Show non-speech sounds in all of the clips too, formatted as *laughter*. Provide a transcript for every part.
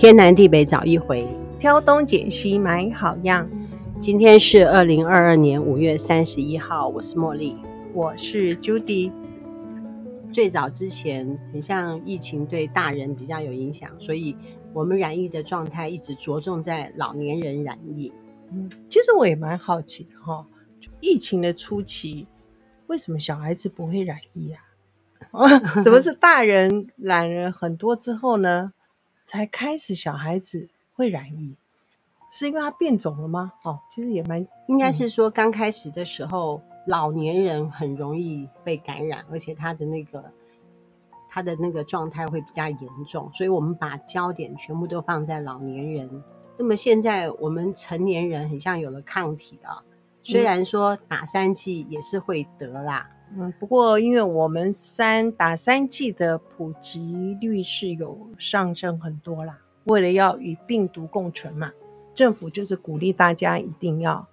天南地北找一回，挑东拣西买好样。今天是二零二二年五月三十一号，我是茉莉，我是 Judy。最早之前，很像疫情对大人比较有影响，所以我们染疫的状态一直着重在老年人染疫。嗯，其实我也蛮好奇的哈，疫情的初期，为什么小孩子不会染疫啊？*laughs* 怎么是大人染了很多之后呢，才开始小孩子会染疫？是因为它变种了吗？哦，其实也蛮，应该是说刚开始的时候，老年人很容易被感染，而且他的那个他的那个状态会比较严重，所以我们把焦点全部都放在老年人。那么现在我们成年人很像有了抗体啊，虽然说打三剂也是会得啦。嗯，不过因为我们三打三剂的普及率是有上升很多啦，为了要与病毒共存嘛，政府就是鼓励大家一定要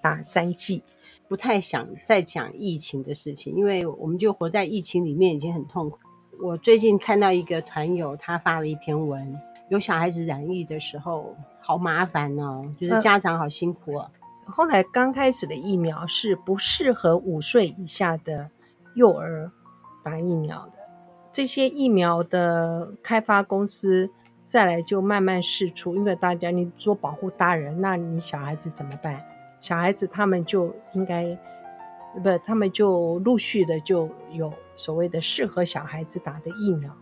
打三剂。不太想再讲疫情的事情，因为我们就活在疫情里面已经很痛苦。我最近看到一个团友，他发了一篇文，有小孩子染疫的时候好麻烦哦，就是家长好辛苦哦。后来刚开始的疫苗是不适合五岁以下的幼儿打疫苗的，这些疫苗的开发公司再来就慢慢释出，因为大家你说保护大人，那你小孩子怎么办？小孩子他们就应该不，他们就陆续的就有所谓的适合小孩子打的疫苗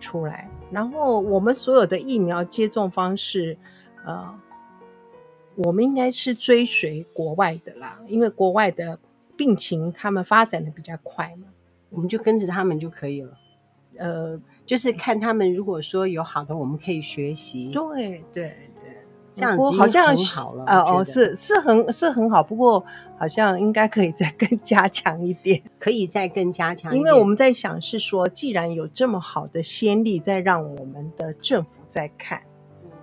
出来，然后我们所有的疫苗接种方式，呃。我们应该是追随国外的啦，因为国外的病情他们发展的比较快嘛，我们就跟着他们就可以了。呃，就是看他们如果说有好的，我们可以学习。对对对，这样子好像很好了。呃哦，是是很是很好，不过好像应该可以再更加强一点，*laughs* 可以再更加强。因为我们在想是说，既然有这么好的先例，再让我们的政府再看，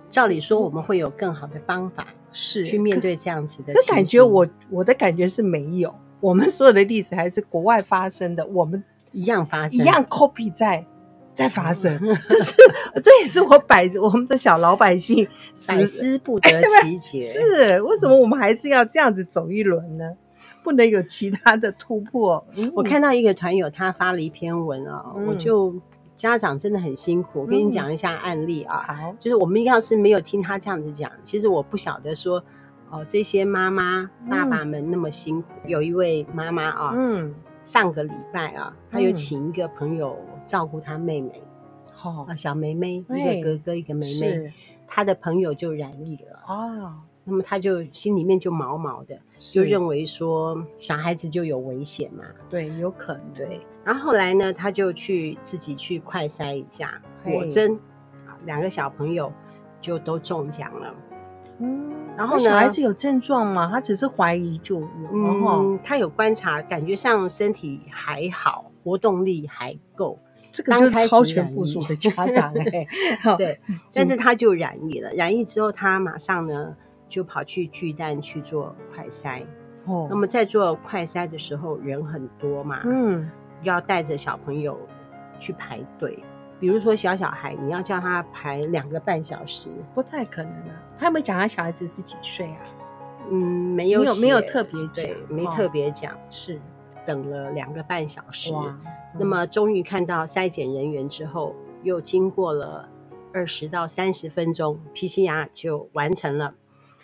照理说我们会有更好的方法。是去面对这样子的，可感觉我我的感觉是没有，我们所有的例子还是国外发生的，我们一样发生，一样 copy 在在发生，*laughs* 这是这也是我百我们的小老百姓百思不得其解，是为什么我们还是要这样子走一轮呢？不能有其他的突破？嗯、我看到一个团友他发了一篇文啊、哦，嗯、我就。家长真的很辛苦，我跟你讲一下案例啊。好、嗯，就是我们要是没有听他这样子讲，其实我不晓得说，哦，这些妈妈、爸爸们那么辛苦。嗯、有一位妈妈啊，嗯，上个礼拜啊，她有请一个朋友照顾她妹妹，好、嗯，啊，小妹妹，一个哥哥，一个妹妹，是她的朋友就染疫了哦。那么他就心里面就毛毛的，就认为说小孩子就有危险嘛，对，有可能。对，然后后来呢，他就去自己去快筛一下，果真啊，两个小朋友就都中奖了。嗯，然后呢，小孩子有症状吗？他只是怀疑就有。嗯，他有观察，感觉上身体还好，活动力还够。这个就是超前部署的家长哎。*laughs* *laughs* 对，但是他就染疫了，染疫之后他马上呢。就跑去巨蛋去做快筛，哦，那么在做快筛的时候人很多嘛，嗯，要带着小朋友去排队，比如说小小孩，你要叫他排两个半小时，不太可能啊。他有没有讲他小孩子是几岁啊？嗯，没有，没有，没有特别讲，没特别讲，哦、是等了两个半小时，哇嗯、那么终于看到筛检人员之后，又经过了二十到三十分钟，PCR 就完成了。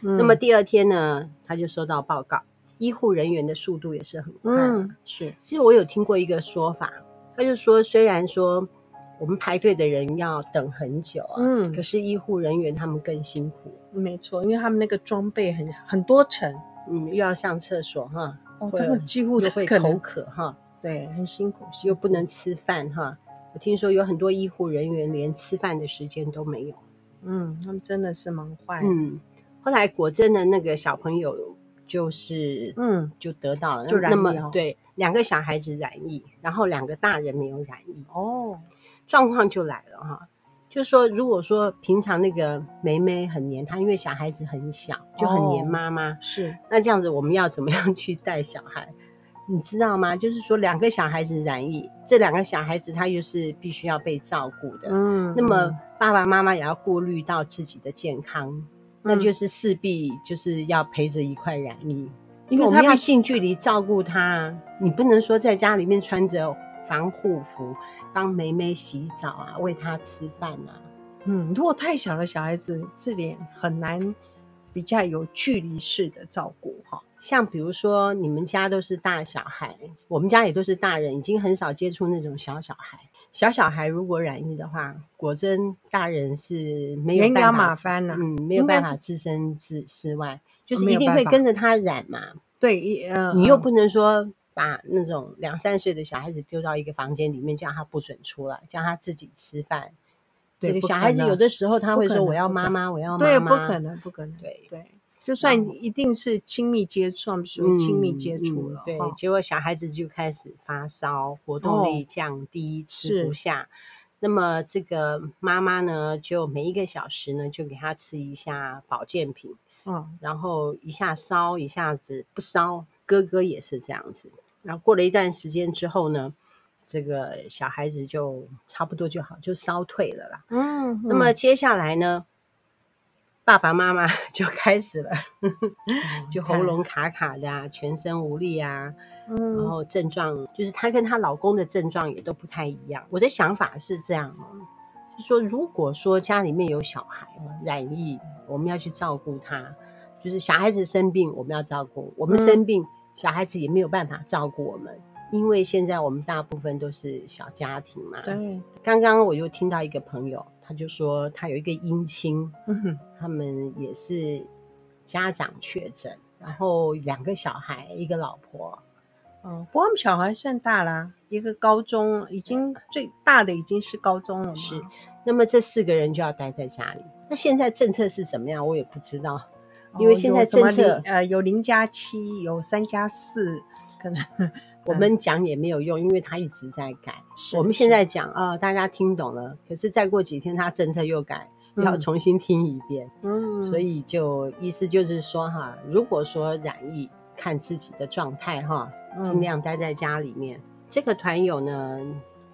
那么第二天呢，他就收到报告，医护人员的速度也是很快。嗯，是。其实我有听过一个说法，他就说，虽然说我们排队的人要等很久啊，嗯，可是医护人员他们更辛苦。没错，因为他们那个装备很很多层，嗯，又要上厕所哈，哦，他们几乎都会口渴哈，对，很辛苦，又不能吃饭哈。我听说有很多医护人员连吃饭的时间都没有。嗯，他们真的是蛮坏。嗯。后来果真的那个小朋友就是，嗯，就得到了，就染疫。那么对，两个小孩子染疫，然后两个大人没有染疫。哦，状况就来了哈，就说如果说平常那个梅梅很黏她，因为小孩子很小，就很黏妈妈。是，那这样子我们要怎么样去带小孩？你知道吗？就是说两个小孩子染疫，这两个小孩子他又是必须要被照顾的，嗯，那么爸爸妈妈也要顾虑到自己的健康，嗯、那就是势必就是要陪着一块染疫，因为我们要近距离照顾他，你不能说在家里面穿着防护服帮梅梅洗澡啊，喂她吃饭啊，嗯，如果太小的小孩子，这点很难比较有距离式的照顾哈。像比如说，你们家都是大小孩，我们家也都是大人，已经很少接触那种小小孩。小小孩如果染疫的话，果真大人是没有办法，麻烦嗯，没有办法置身之事外，就是一定会跟着他染嘛。对，呃，你又不能说把那种两三岁的小孩子丢到一个房间里面，叫他不准出来，叫他自己吃饭。对，小孩子有的时候他会说：“我要妈妈，我要妈妈。”对，不可能，不可能。对对。就算一定是亲密接触，属于亲密接触了，嗯嗯。对，结果小孩子就开始发烧，活动力降低，哦，吃不下。那么这个妈妈呢，就每一个小时呢，就给他吃一下保健品。哦，然后一下烧，一下子不烧。哥哥也是这样子。然后过了一段时间之后呢，这个小孩子就差不多就好，就烧退了啦。嗯，嗯，那么接下来呢？爸爸妈妈 *laughs* 就开始了，*laughs* 就喉咙卡卡的啊，全身无力啊，嗯，然后症状就是她跟她老公的症状也都不太一样。我的想法是这样哦，就是说如果说家里面有小孩染疫，我们要去照顾他，就是小孩子生病我们要照顾，我们生病小孩子也没有办法照顾我们，因为现在我们大部分都是小家庭嘛。对，刚刚我又听到一个朋友。他就说他有一个姻亲，嗯，他们也是家长确诊，然后两个小孩，一个老婆。嗯，不过我们小孩算大啦，一个高中，已经最大的已经是高中了。是，那么这四个人就要待在家里。那现在政策是怎么样？我也不知道，因为现在政策，哦，呃有零加七，有三加四，可能。我们讲也没有用，因为他一直在改。我们现在讲啊、呃，大家听懂了，可是再过几天他政策又改，嗯、要重新听一遍。嗯，所以就意思就是说哈，如果说染疫，看自己的状态哈，尽量待在家里面。嗯、这个团友呢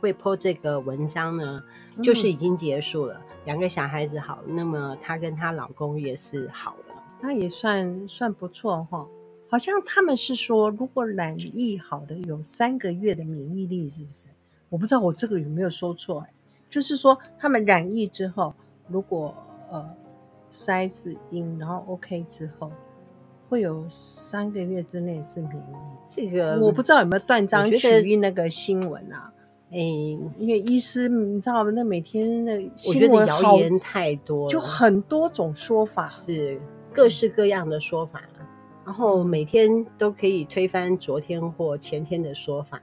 会 po 这个文章呢，就是已经结束了，两、嗯、个小孩子好，那么她跟她老公也是好了，那也算算不错哈。好像他们是说，如果染疫好的有三个月的免疫力，是不是？我不知道我这个有没有说错哎。就是说，他们染疫之后，如果呃筛是阴，然后 OK 之后，会有三个月之内是免疫。这个我不知道有没有断章取义那个新闻啊？哎，因为医师你知道吗？那每天那新闻谣言太多，就很多种说法，是各式各样的说法。然后每天都可以推翻昨天或前天的说法，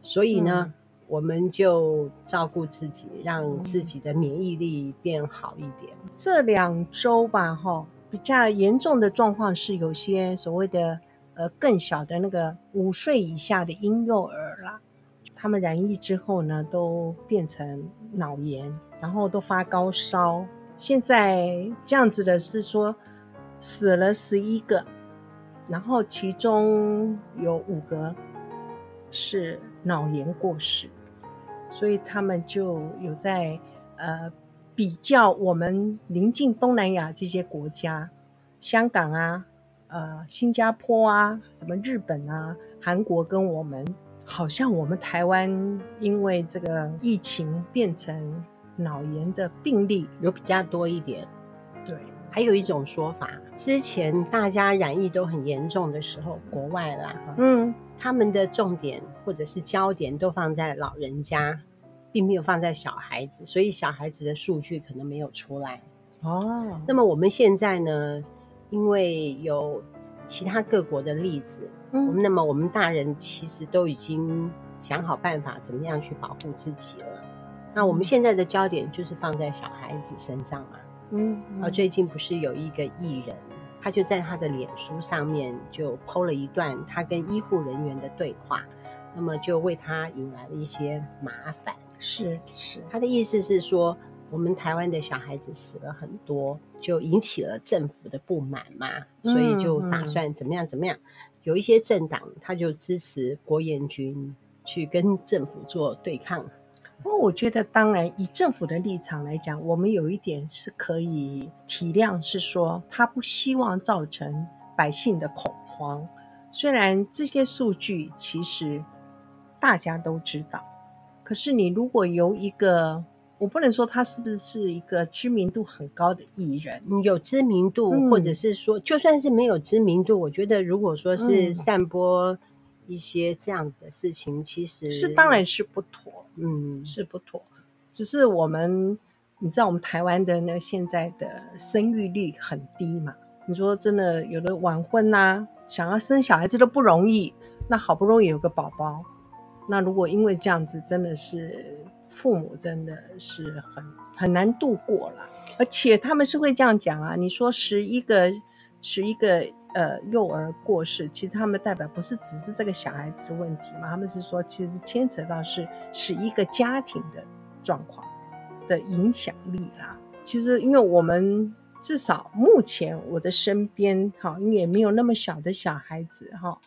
所以呢，嗯、我们就照顾自己，让自己的免疫力变好一点。这两周吧，哈，比较严重的状况是有些所谓的呃更小的那个五岁以下的婴幼儿啦，他们染疫之后呢，都变成脑炎，然后都发高烧。现在这样子的是说死了十一个。然后其中有五个是脑炎过世，所以他们就有在呃比较我们邻近东南亚这些国家，香港啊、呃新加坡啊、什么日本啊、韩国跟我们，好像我们台湾因为这个疫情变成脑炎的病例有比较多一点，对。还有一种说法，之前大家染疫都很严重的时候，国外啦，嗯，他们的重点或者是焦点都放在老人家，并没有放在小孩子，所以小孩子的数据可能没有出来。哦，那么我们现在呢，因为有其他各国的例子，嗯，那么我们大人其实都已经想好办法，怎么样去保护自己了。那我们现在的焦点就是放在小孩子身上嘛。嗯，啊，最近不是有一个艺人，他就在他的脸书上面就 PO 了一段他跟医护人员的对话，那么就为他引来了一些麻烦。是是，他的意思是说，我们台湾的小孩子死了很多，就引起了政府的不满嘛，所以就打算怎么样怎么样。有一些政党他就支持郭彦均去跟政府做对抗？不过我觉得，当然以政府的立场来讲，我们有一点是可以体谅，是说他不希望造成百姓的恐慌。虽然这些数据其实大家都知道，可是你如果由一个，我不能说他是不是一个知名度很高的艺人，有知名度，嗯、或者是说就算是没有知名度，我觉得如果说是散播一些这样子的事情，嗯、其实是当然是不妥。嗯，是不妥，只是我们，你知道我们台湾的那个现在的生育率很低嘛？你说真的，有的晚婚呐、啊，想要生小孩子都不容易，那好不容易有个宝宝，那如果因为这样子，真的是父母真的是很很难度过了，而且他们是会这样讲啊，你说十一个，十一个。呃，幼儿过世，其实他们代表不是只是这个小孩子的问题嘛？他们是说，其实牵扯到是是一个家庭的状况的影响力啦。其实，因为我们至少目前我的身边，哈，因为也没有那么小的小孩子，哈，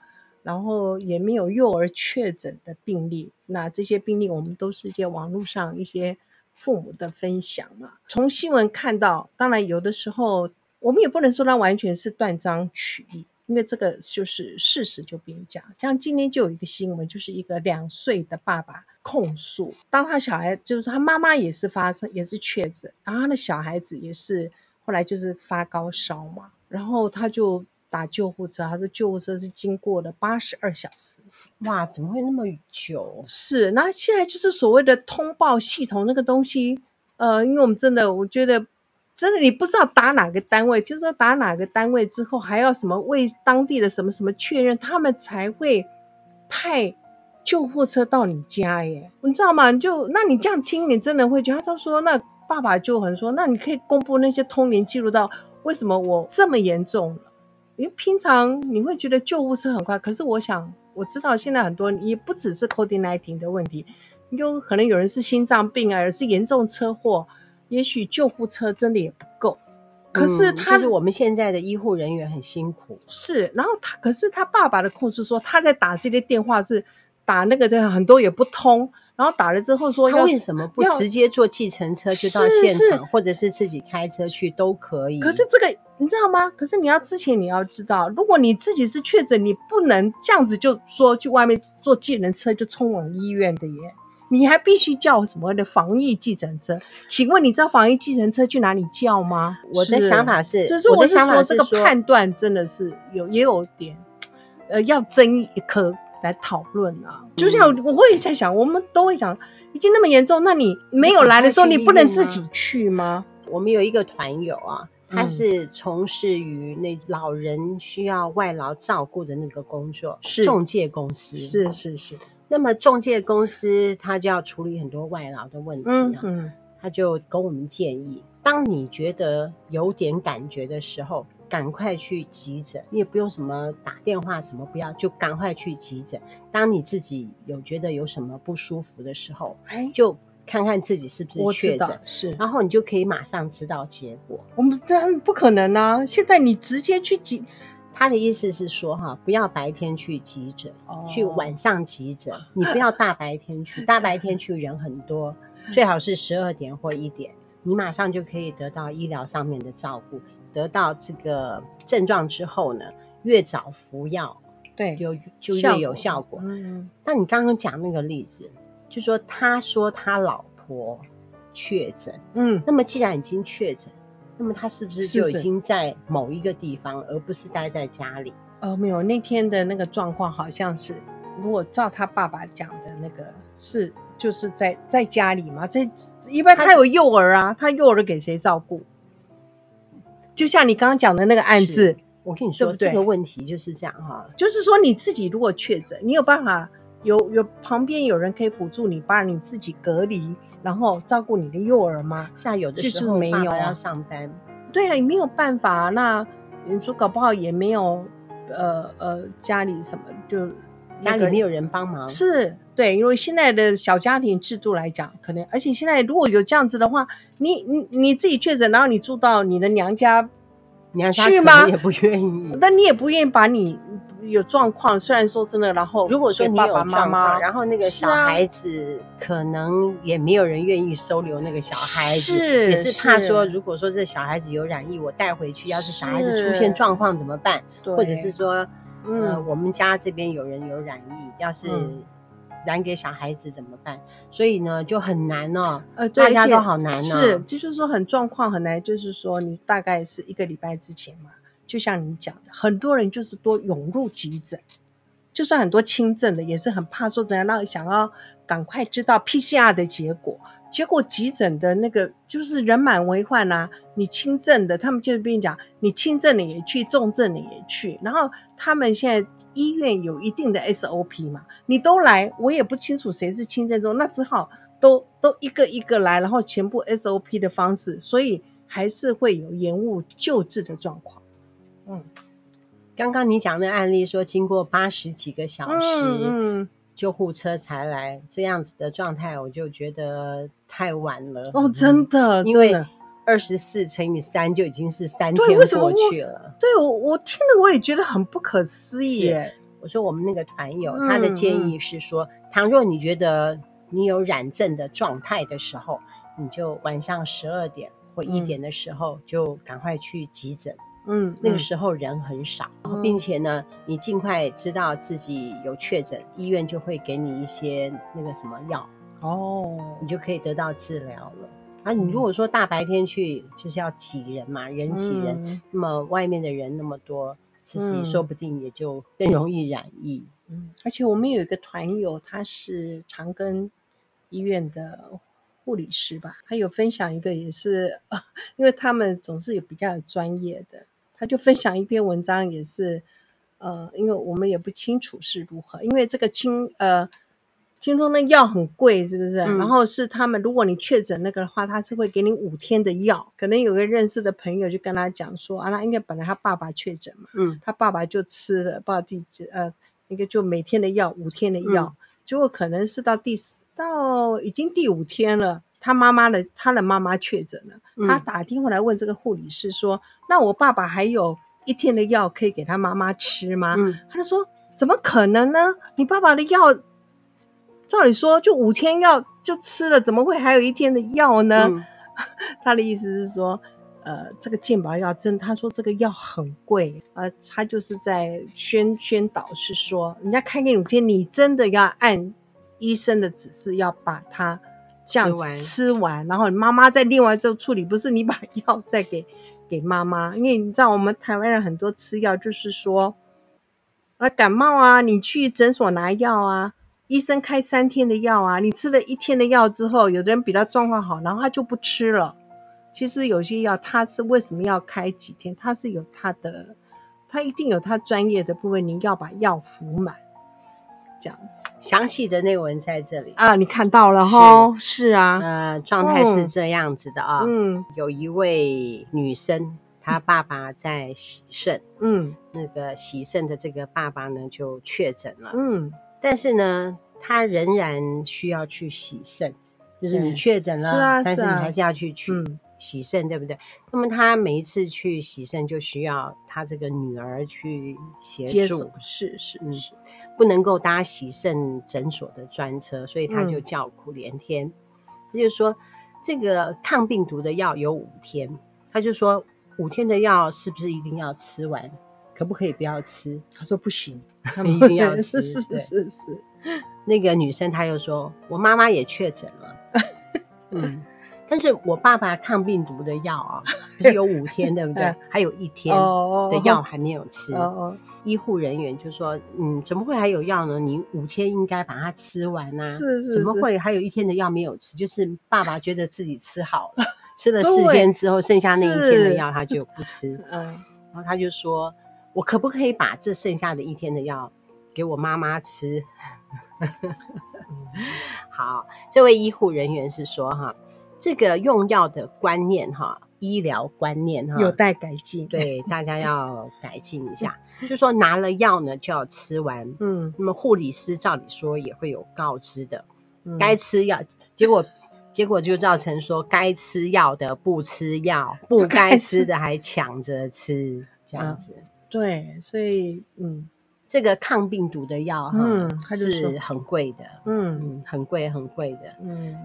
然后也没有幼儿确诊的病例。那这些病例，我们都是一些网络上一些父母的分享嘛。从新闻看到，当然有的时候。我们也不能说他完全是断章取义，因为这个就是事实就别讲。像今天就有一个新闻，就是一个两岁的爸爸控诉，当他小孩就是他妈妈也是发生也是确诊，然后他的小孩子也是后来就是发高烧嘛，然后他就打救护车，他说救护车是经过了八十二小时，哇，怎么会那么久？是，那现在就是所谓的通报系统那个东西，呃，因为我们真的我觉得。真的，你不知道打哪个单位，就是说打哪个单位之后，还要什么为当地的什么什么确认，他们才会派救护车到你家耶，你知道吗？就那你这样听，你真的会觉得，他说那爸爸就很说，那你可以公布那些通联记录到为什么我这么严重了？因为平常你会觉得救护车很快，可是我想我知道现在很多也不只是 COVID-19 的问题，有可能有人是心脏病啊，而是严重车祸。也许救护车真的也不够，可是他、嗯、就是我们现在的医护人员很辛苦。是，然后他可是他爸爸的控诉说他在打这些电话是打那个的很多也不通，然后打了之后说他为什么不直接坐计程车去到现场，或者是自己开车去都可以？可是这个你知道吗？可是你要之前你要知道，如果你自己是确诊，你不能这样子就说去外面坐计程车就冲往医院的耶。你还必须叫什么的防疫计程车？请问你知道防疫计程车去哪里叫吗？我的想法是，就是我的想法这个判断真的是有也有点，呃，要争一颗来讨论啊。嗯、就像我也在想，我们都会想，已经那么严重，那你没有来的时候，你不能自己去吗？我们有一个团友啊，他是从事于那老人需要外劳照顾的那个工作，是中介公司，是是是。是那么中介公司他就要处理很多外劳的问题啊，嗯嗯、他就跟我们建议，当你觉得有点感觉的时候，赶快去急诊，你也不用什么打电话什么，不要，就赶快去急诊。当你自己有觉得有什么不舒服的时候，哎，就看看自己是不是确诊，是，然后你就可以马上知道结果。我们当然不可能啊，现在你直接去急。他的意思是说，哈，不要白天去急诊，哦、去晚上急诊。你不要大白天去，*laughs* 大白天去人很多，最好是十二点或一点，你马上就可以得到医疗上面的照顾，得到这个症状之后呢，越早服药，对，就就越有效果。嗯，但你刚刚讲那个例子，就说他说他老婆确诊，嗯，那么既然已经确诊。那么他是不是就已经在某一个地方，而不是待在家里？呃，没有，那天的那个状况好像是，如果照他爸爸讲的那个，是就是在在家里嘛，在一般他有幼儿啊，他，他幼儿给谁照顾？就像你刚刚讲的那个案子，我跟你说，对对这个问题就是这样哈，就是说你自己如果确诊，你有办法有有旁边有人可以辅助你，把你自己隔离。然后照顾你的幼儿吗？现在有的时候没有要上班，对啊，也没有办法。那你说搞不好也没有，呃呃，家里什么就、那个、家里没有人帮忙，是对，因为现在的小家庭制度来讲，可能而且现在如果有这样子的话，你你你自己确诊，然后你住到你的娘家，娘家去吗？也不愿意，但你也不愿意把你有状况，虽然说真的，然后如果说你有妈妈然后那个小孩子可能也没有人愿意收留那个小孩子，是也是怕说，如果说这小孩子有染疫，我带回去，要是小孩子出现状况怎么办？或者是说，嗯、呃，我们家这边有人有染疫，要是染给小孩子怎么办？所以呢，就很难哦。呃，大家都好难哦。是，就是说很状况很难，就是说你大概是一个礼拜之前嘛。就像你讲的，很多人就是多涌入急诊，就算很多轻症的，也是很怕说怎样让想要赶快知道 PCR 的结果。结果急诊的那个就是人满为患啊，你轻症的，他们就是跟你讲，你轻症的也去，重症的也去。然后他们现在医院有一定的 SOP 嘛，你都来，我也不清楚谁是轻症中，那只好都都一个一个来，然后全部 SOP 的方式，所以还是会有延误救治的状况。嗯，刚刚你讲的案例说，经过八十几个小时，嗯，救护车才来，嗯、这样子的状态，我就觉得太晚了。哦，真的，因为二十四乘以三就已经是三天过去了。对，我我听了我也觉得很不可思议耶。我说我们那个团友、嗯、他的建议是说，倘若你觉得你有染症的状态的时候，你就晚上十二点或一点的时候就赶快去急诊。嗯，那个时候人很少，嗯、并且呢，你尽快知道自己有确诊，医院就会给你一些那个什么药哦，你就可以得到治疗了。啊，你如果说大白天去，就是要挤人嘛，人挤人，嗯、那么外面的人那么多，其实说不定也就更容易染疫。嗯，而且我们有一个团友，他是长庚医院的。护理师吧，他有分享一个，也是，*laughs* 因为他们总是有比较有专业的，他就分享一篇文章，也是，呃，因为我们也不清楚是如何，因为这个清，呃，听说那药很贵，是不是？嗯、然后是他们，如果你确诊那个的话，他是会给你五天的药，可能有个认识的朋友就跟他讲说，啊，那应该本来他爸爸确诊嘛，嗯，他爸爸就吃了，不知道第几，呃，那个就每天的药，五天的药。嗯结果可能是到第四，到已经第五天了，他妈妈的他的妈妈确诊了，嗯、他打电话来问这个护理师说：“那我爸爸还有一天的药可以给他妈妈吃吗？”嗯、他就说：“怎么可能呢？你爸爸的药，照理说就五天药就吃了，怎么会还有一天的药呢？”嗯、*laughs* 他的意思是说。呃，这个健保药真，他说这个药很贵，呃，他就是在宣宣导是说，人家开给你五天，你真的要按医生的指示，要把它这样子吃完，吃完然后你妈妈再另外做处理，不是你把 *laughs* 药再给给妈妈，因为你知道我们台湾人很多吃药就是说，啊感冒啊，你去诊所拿药啊，医生开三天的药啊，你吃了一天的药之后，有的人比他状况好，然后他就不吃了。其实有些药，他是为什么要开几天？他是有他的，他一定有他专业的部分，你要把药服满，这样子。详细的内文在这里。啊，你看到了哈？是，啊，呃，状态是这样子的啊。嗯，有一位女生，她爸爸在洗肾，嗯，那个洗肾的这个爸爸呢就确诊了，嗯，但是呢，他仍然需要去洗肾，就是你确诊了，是啊，但是你还是要去去。嗯。洗肾对不对？那么他每一次去洗肾就需要他这个女儿去协助，是是是，是、嗯，不能够搭喜肾诊所的专车，所以他就叫苦连天。嗯、他就说这个抗病毒的药有五天，他就说五天的药是不是一定要吃完？可不可以不要吃？他说不行，他们一定要吃。*laughs* 是是是是，那个女生她又说，我妈妈也确诊了，*laughs* 嗯。但是我爸爸抗病毒的药啊，不是有五天，*laughs* 对不对？还有一天的药还没有吃。医护人员就说：“嗯，怎么会还有药呢？你五天应该把它吃完呐。是是，怎么会还有一天的药没有吃？就是爸爸觉得自己吃好了，吃了 *laughs* 四天之后，剩下那一天的药他就不吃。嗯，然后他就说：我可不可以把这剩下的一天的药给我妈妈吃？*laughs* 好，这位医护人员是说哈。”这个用药的观念哈，医疗观念哈，有待改进。对，*laughs* 大家要改进一下。就说拿了药呢，就要吃完。嗯，那么护理师照理说也会有告知的，嗯、该吃药，结果 *laughs* 结果就造成说该吃药的不吃药，不该吃的还抢着吃，这样子、啊。对，所以嗯，这个抗病毒的药哈，嗯，它是很贵的，嗯嗯，很贵很贵的，嗯。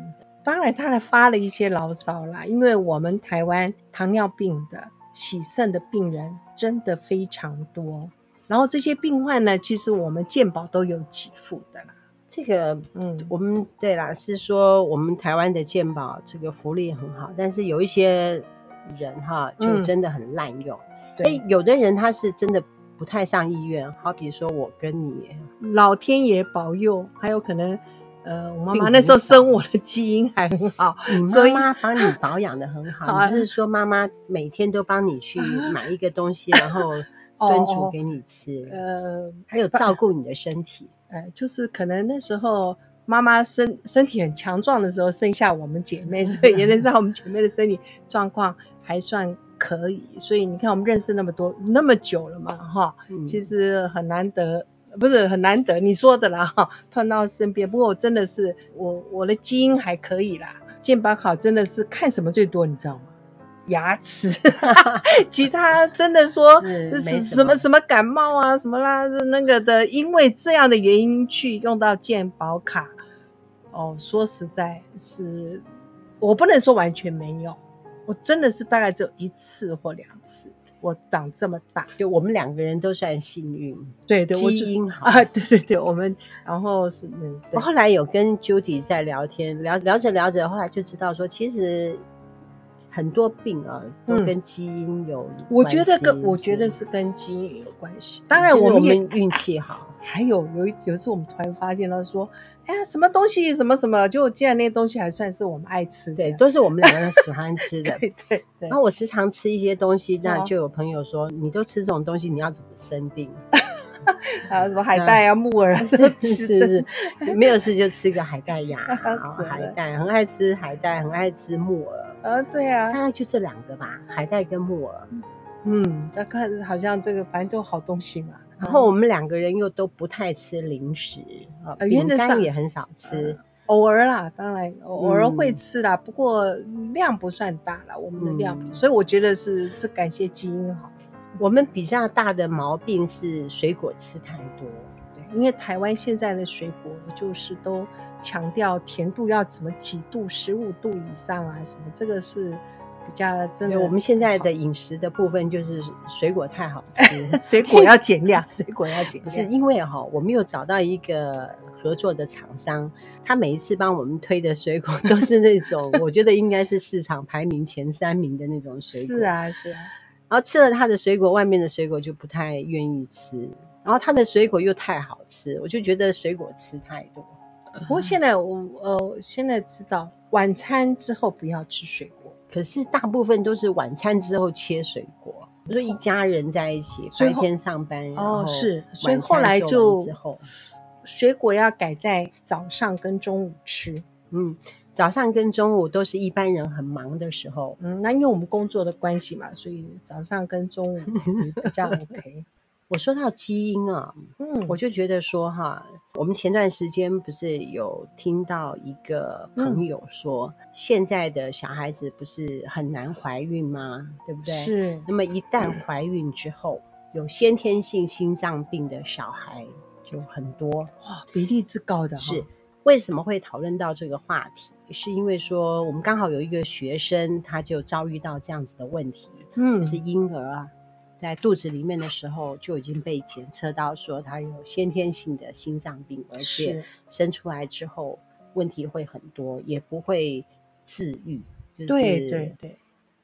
当然，他还发了一些牢骚啦，因为我们台湾糖尿病的、洗肾的病人真的非常多，然后这些病患呢，其实我们健保都有给付的啦。这个，嗯，我们对啦，是说我们台湾的健保这个福利很好，但是有一些人哈，就真的很滥用。哎、嗯，有的人他是真的不太上医院，好比说我跟你，老天爷保佑，还有可能。呃，我妈妈那时候生我的基因还很好，*laughs* 所以妈妈帮你保养的很好。*laughs* 好，就是说妈妈每天都帮你去 *laughs* 买一个东西，然后炖煮给你吃。呃，还有照顾你的身体。呃，就是可能那时候妈妈身身体很强壮的时候生下我们姐妹，所以也能知道我们姐妹的身体状况还算可以。所以你看，我们认识那么多那么久了嘛，哈，其实很难得。不是很难得，你说的啦 *laughs* 哈，碰到身边。不过我真的是我我的基因还可以啦，健保卡真的是看什么最多，你知道吗？牙齿，*laughs* 其他真的说是什么什么，什么感冒啊什么啦那个的，因为这样的原因去用到健保卡。哦，说实在是，我不能说完全没有，我真的是大概只有一次或两次。我长这么大，就我们两个人都算幸运，对对，基因 *laughs* 好啊，对对对，我们然后是嗯，我后来有跟 Judy 在聊天，聊聊着聊着，后来就知道说，其实很多病啊都跟基因有关系，嗯，我觉得跟我觉得是跟基因有关系。当然我们运气好。还有有一有一次，我们突然发现他说，哎呀，什么东西，什么什么，就既然那些东西还算是我们爱吃的，对，都是我们两个人喜欢吃的，*laughs* 对对对。然后我时常吃一些东西，那就有朋友说，你都吃这种东西，你要怎么生病？*laughs* 啊，什么海带啊、木耳啊，*laughs* 是是是，没有事就吃个海带芽，海带，很爱吃海带，很爱吃木耳。啊，对啊，大概就这两个吧，海带跟木耳。嗯，那看好像这个反正都好东西嘛。然后我们两个人又都不太吃零食啊，饼干也很少吃，偶尔啦，当然偶尔会吃啦，不过量不算大啦，我们的量，所以我觉得是是感谢基因好。我们比较大的毛病是水果吃太多，对，因为台湾现在的水果就是都强调甜度要怎么几度，十五度以上啊，什么这个是。比较真的，我们现在的饮食的部分就是水果太好吃，*laughs* 水果要减量，*laughs* 水果要减量。是因为哈，我们有找到一个合作的厂商，他每一次帮我们推的水果都是那种，*laughs* 我觉得应该是市场排名前三名的那种水果。是啊，是啊。然后吃了他的水果，外面的水果就不太愿意吃。然后他的水果又太好吃，我就觉得水果吃太多。不过现在我呃，现在知道晚餐之后不要吃水果。可是大部分都是晚餐之后切水果，比如说一家人在一起，白天上班哦，是，所以后来就水果要改在早上跟中午吃。嗯，早上跟中午都是一般人很忙的时候。嗯，那因为我们工作的关系嘛，所以早上跟中午比较 OK。*laughs* 我说到基因啊，嗯，我就觉得说哈，我们前段时间不是有听到一个朋友说，嗯、现在的小孩子不是很难怀孕吗？对不对？是。那么一旦怀孕之后，嗯、有先天性心脏病的小孩就很多，哇，比例之高的。是。为什么会讨论到这个话题？是因为说我们刚好有一个学生，他就遭遇到这样子的问题，嗯，就是婴儿啊。在肚子里面的时候就已经被检测到说他有先天性的心脏病，而且生出来之后问题会很多，也不会治愈。就是、对对对。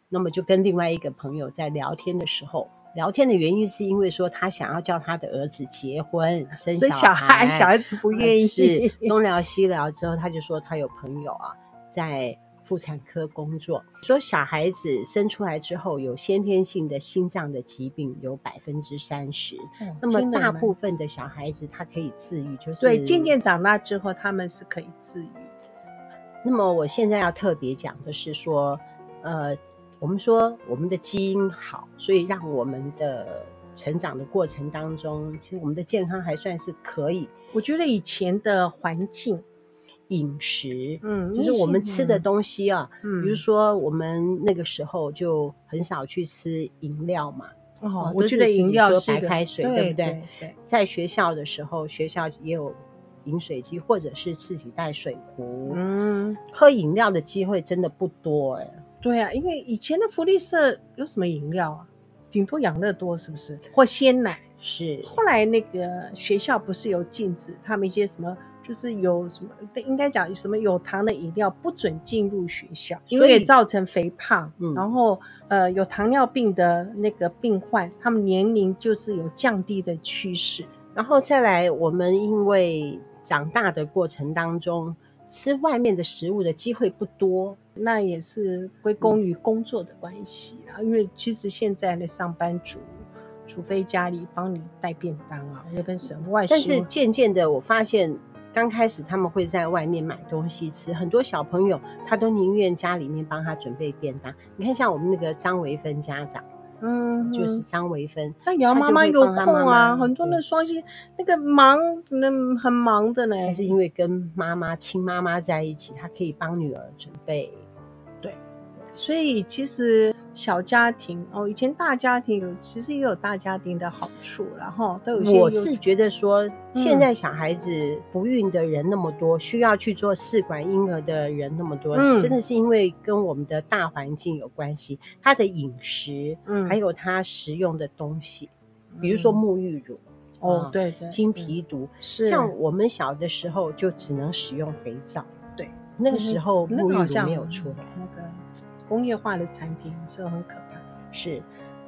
那么就跟另外一个朋友在聊天的时候，聊天的原因是因为说他想要叫他的儿子结婚生小孩，小孩，小孩子不愿意。是东聊西聊之后，他就说他有朋友啊在。妇产科工作说，小孩子生出来之后有先天性的心脏的疾病有百分之三十，那么大部分的小孩子他可以自愈，就是对渐渐长大之后他们是可以自愈。那么我现在要特别讲的是说，呃，我们说我们的基因好，所以让我们的成长的过程当中，其实我们的健康还算是可以。我觉得以前的环境。饮食，嗯，就是我们吃的东西啊，嗯，比如说我们那个时候就很少去吃饮料嘛，哦，我觉得饮料是白开水，对不对？对，在学校的时候，学校也有饮水机，或者是自己带水壶。嗯，喝饮料的机会真的不多哎。对啊，因为以前的福利社有什么饮料啊？顶多养乐多是不是？或鲜奶是。后来那个学校不是有禁止他们一些什么？就是有什么，应该讲什么有糖的饮料不准进入学校，因为造成肥胖。嗯、然后呃，有糖尿病的那个病患，他们年龄就是有降低的趋势。然后再来，我们因为长大的过程当中，吃外面的食物的机会不多，那也是归功于工作的关系啊。嗯、因为其实现在的上班族，除非家里帮你带便当啊，那边省外食。但是渐渐的，我发现。刚开始他们会在外面买东西吃，很多小朋友他都宁愿家里面帮他准备便当。你看，像我们那个张维芬家长，嗯，就是张维芬，他姚妈妈有空啊，很多的双薪那个忙，那很忙的呢。还是因为跟妈妈亲妈妈在一起，他可以帮女儿准备。对，所以其实。小家庭哦，以前大家庭有，其实也有大家庭的好处，然后都有些。我是觉得说，现在小孩子不孕的人那么多，嗯、需要去做试管婴儿的人那么多，嗯、真的是因为跟我们的大环境有关系。他的饮食，嗯，还有他食用的东西，嗯、比如说沐浴乳，哦，嗯、对对，金皮毒，是像我们小的时候就只能使用肥皂，对，那个时候沐浴乳没有出来，那个。工业化的产品是很可怕，是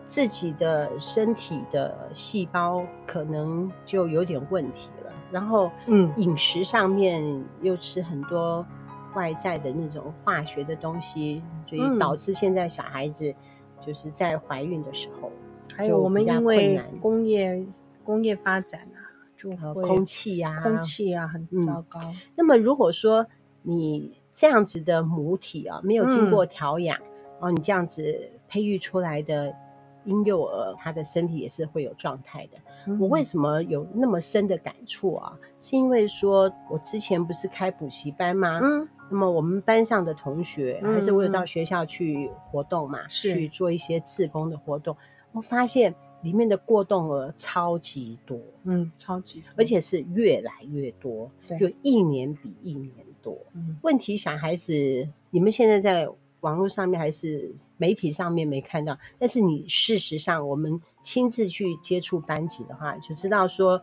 自己的身体的细胞可能就有点问题了。然后，嗯，饮食上面又吃很多外在的那种化学的东西，所以导致现在小孩子就是在怀孕的时候，还有我们因为工业工业发展啊，就空气呀，空气啊很糟糕。那么如果说你这样子的母体啊，没有经过调养，嗯、哦，你这样子培育出来的婴幼儿，他的身体也是会有状态的。嗯、我为什么有那么深的感触啊？是因为说我之前不是开补习班吗？嗯，那么我们班上的同学，嗯、还是我有到学校去活动嘛，是去做一些志工的活动，我发现里面的过动儿超级多，嗯，超级，而且是越来越多，对就一年比一年。多问题，小孩子，你们现在在网络上面还是媒体上面没看到，但是你事实上，我们亲自去接触班级的话，就知道说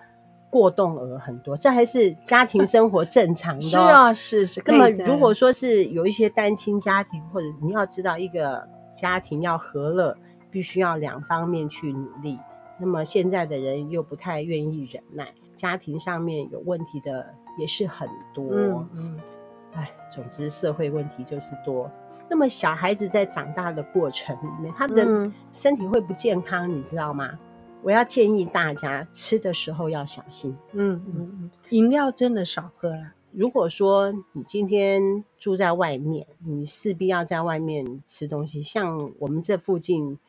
过动儿很多，这还是家庭生活正常的。是啊，是是。那么如果说是有一些单亲家庭，或者你要知道一个家庭要和乐，必须要两方面去努力。那么现在的人又不太愿意忍耐，家庭上面有问题的。也是很多，嗯嗯，哎，总之社会问题就是多。那么小孩子在长大的过程里面，他的身体会不健康，嗯、你知道吗？我要建议大家吃的时候要小心。嗯嗯嗯，饮料真的少喝了。如果说你今天住在外面，你势必要在外面吃东西。像我们这附近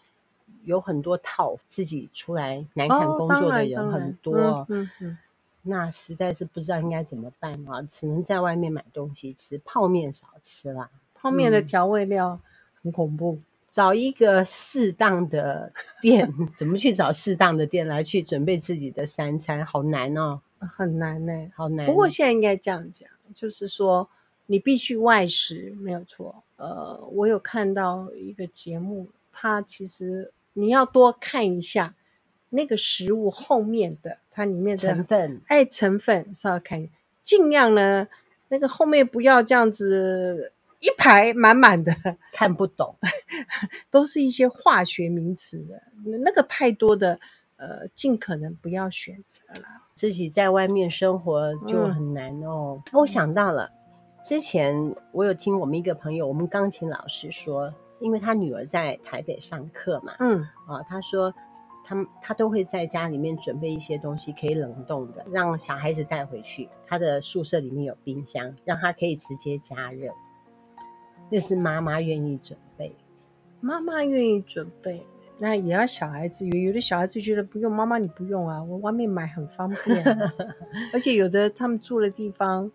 有很多套自己出来南崁工作的人很多。哦、嗯嗯。嗯那实在是不知道应该怎么办啊，只能在外面买东西吃，泡面少吃啦。泡面的调味料很恐怖，嗯、找一个适当的店，*laughs* 怎么去找适当的店来去准备自己的三餐，好难哦，很难呢、欸，好难。不过现在应该这样讲，就是说你必须外食，没有错。呃，我有看到一个节目，它其实你要多看一下。那个食物后面的它里面的成分，哎，成分稍微看，尽量呢，那个后面不要这样子一排满满的，*laughs* 看不懂，都是一些化学名词的，那个太多的，呃，尽可能不要选择了。自己在外面生活就很难哦。嗯、我想到了，之前我有听我们一个朋友，我们钢琴老师说，因为他女儿在台北上课嘛，嗯，啊，他说。他他都会在家里面准备一些东西，可以冷冻的，让小孩子带回去。他的宿舍里面有冰箱，让他可以直接加热。那是妈妈愿意准备，妈妈愿意准备，那也要小孩子。有有的小孩子觉得不用，妈妈你不用啊，我外面买很方便。*laughs* 而且有的他们住的地方，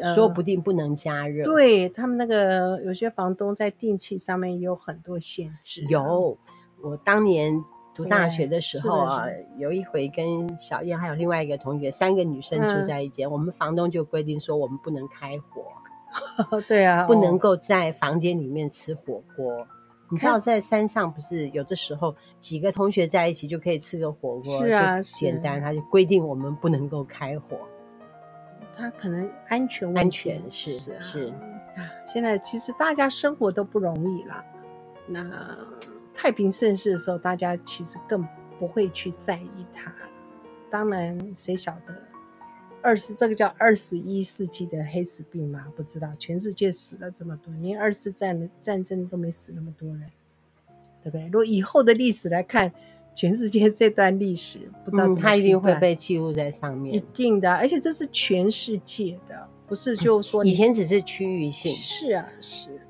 呃、说不定不能加热。对他们那个有些房东在电器上面也有很多限制。有，我当年。读大学的时候啊，有一回跟小燕还有另外一个同学，三个女生住在一间，嗯、我们房东就规定说我们不能开火，*laughs* 对啊，不能够在房间里面吃火锅。哦、你知道在山上不是有的时候几个同学在一起就可以吃个火锅，是啊，简单，他就规定我们不能够开火。他可能安全，安全是是啊，是啊。现在其实大家生活都不容易了，那。太平盛世的时候，大家其实更不会去在意它。当然，谁晓得二十这个叫二十一世纪的黑死病嘛？不知道，全世界死了这么多，连二次战的战争都没死那么多人，对不对？如果以后的历史来看，全世界这段历史，不知道怎么、嗯、它一定会被记录在上面，一定的。而且这是全世界的，不是就说以前只是区域性。是啊，是。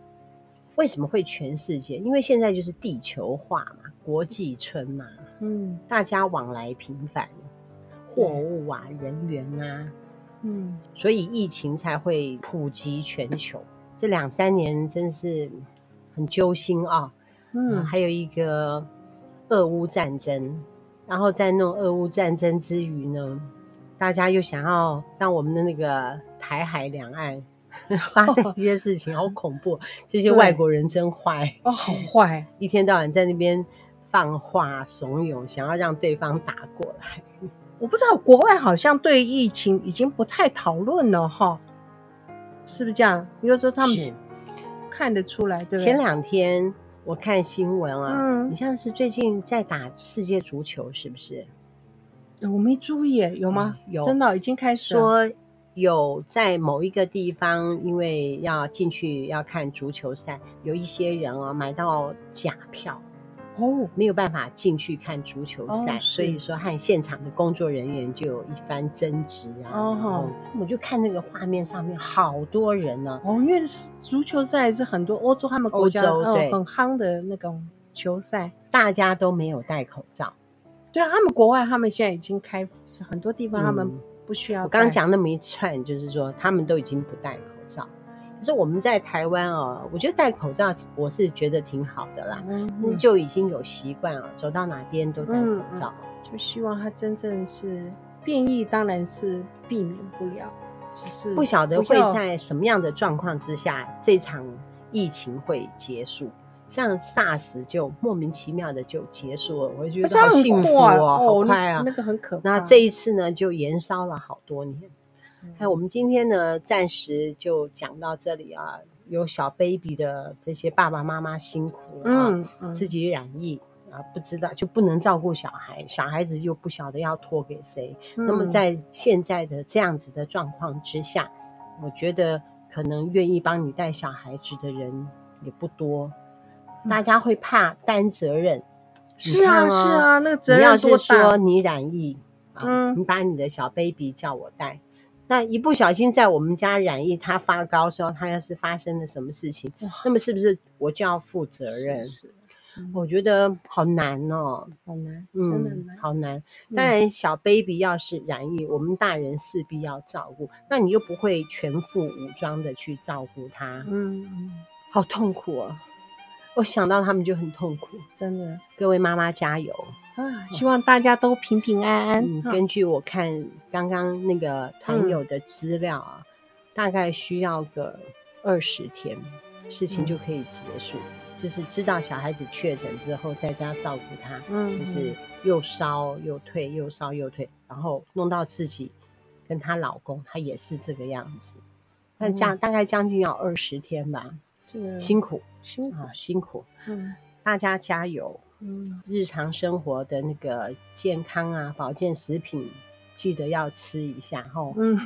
为什么会全世界？因为现在就是地球化嘛，国际村嘛，嗯，大家往来频繁，货物啊、嗯、人员啊，嗯，所以疫情才会普及全球。这两三年真是很揪心啊，嗯，还有一个俄乌战争，然后在那种俄乌战争之余呢，大家又想要让我们的那个台海两岸。*laughs* 发生一些事情，好恐怖！这些外国人真坏哦，好坏！*laughs* 一天到晚在那边放话怂恿，想要让对方打过来。我不知道国外好像对疫情已经不太讨论了哈，是不是这样？比如说他们看得出来，对。前两天我看新闻啊，嗯，你像是最近在打世界足球，是不是？我没注意，有吗？有，真的已经开始说。有在某一个地方，因为要进去要看足球赛，有一些人哦买到假票，哦，没有办法进去看足球赛，哦、所以说和现场的工作人员就有一番争执啊。哦，我就看那个画面上面好多人呢。哦，因为足球赛是很多欧洲他们国家很夯的那种球赛，大家都没有戴口罩。对啊，他们国外他们现在已经开很多地方他们、嗯。不需要。我刚刚讲那么一串，就是说他们都已经不戴口罩。可是我们在台湾哦，我觉得戴口罩，我是觉得挺好的啦。就已经有习惯了，走到哪边都戴口罩。嗯嗯，就希望它真正是变异，当然是避免不了。只是不晓得会在什么样的状况之下，这场疫情会结束。像 SARS 就莫名其妙的就结束了，我觉得好幸福哦，哦好快啊，那，那个很可怕。那这一次呢，就延烧了好多年。还有、嗯、我们今天呢，暂时就讲到这里啊。有小 baby 的这些爸爸妈妈辛苦啊，嗯嗯、自己染疫啊，不知道就不能照顾小孩，小孩子又不晓得要托给谁。嗯、那么在现在的这样子的状况之下，我觉得可能愿意帮你带小孩子的人也不多。大家会怕担责任，是啊，哦、是啊，那个责任你要是说你染疫，嗯、啊，你把你的小 baby 叫我带，那一不小心在我们家染疫，他发高烧，他要是发生了什么事情，那么是不是我就要负责任？是是嗯、我觉得好难哦，好难，真的好难。当然，小 baby 要是染疫，我们大人势必要照顾，那你又不会全副武装的去照顾他，嗯，好痛苦啊。我想到他们就很痛苦，真的。各位妈妈加油啊！希望大家都平平安安。嗯，根据我看刚刚那个团友的资料啊，嗯、大概需要个二十天，事情就可以结束。嗯、就是知道小孩子确诊之后，在家照顾他，嗯，就是又烧又退，又烧又退，然后弄到自己跟她老公，他也是这个样子。那这样大概将近要二十天吧。辛苦，辛苦，辛苦。嗯，大家加油。嗯，日常生活的那个健康啊，保健食品记得要吃一下哈。嗯，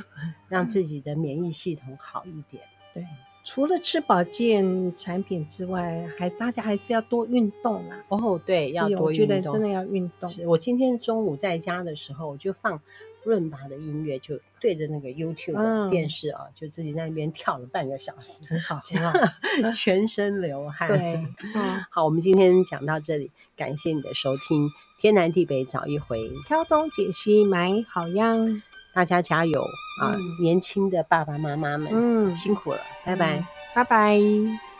让自己的免疫系统好一点。*laughs* 对，除了吃保健产品之外，还大家还是要多运动啊。哦，对，要多运动。我觉得真的要运动。我今天中午在家的时候，我就放。伦巴的音乐就对着那个 YouTube 的电视啊，嗯、就自己在那边跳了半个小时，很好，*laughs* *laughs* 全身流汗。对，*laughs* 好，我们今天讲到这里，感谢你的收听，天南地北找一回，挑东解西买好样，大家加油啊！嗯、年轻的爸爸妈妈们，嗯，辛苦了，拜拜，拜拜。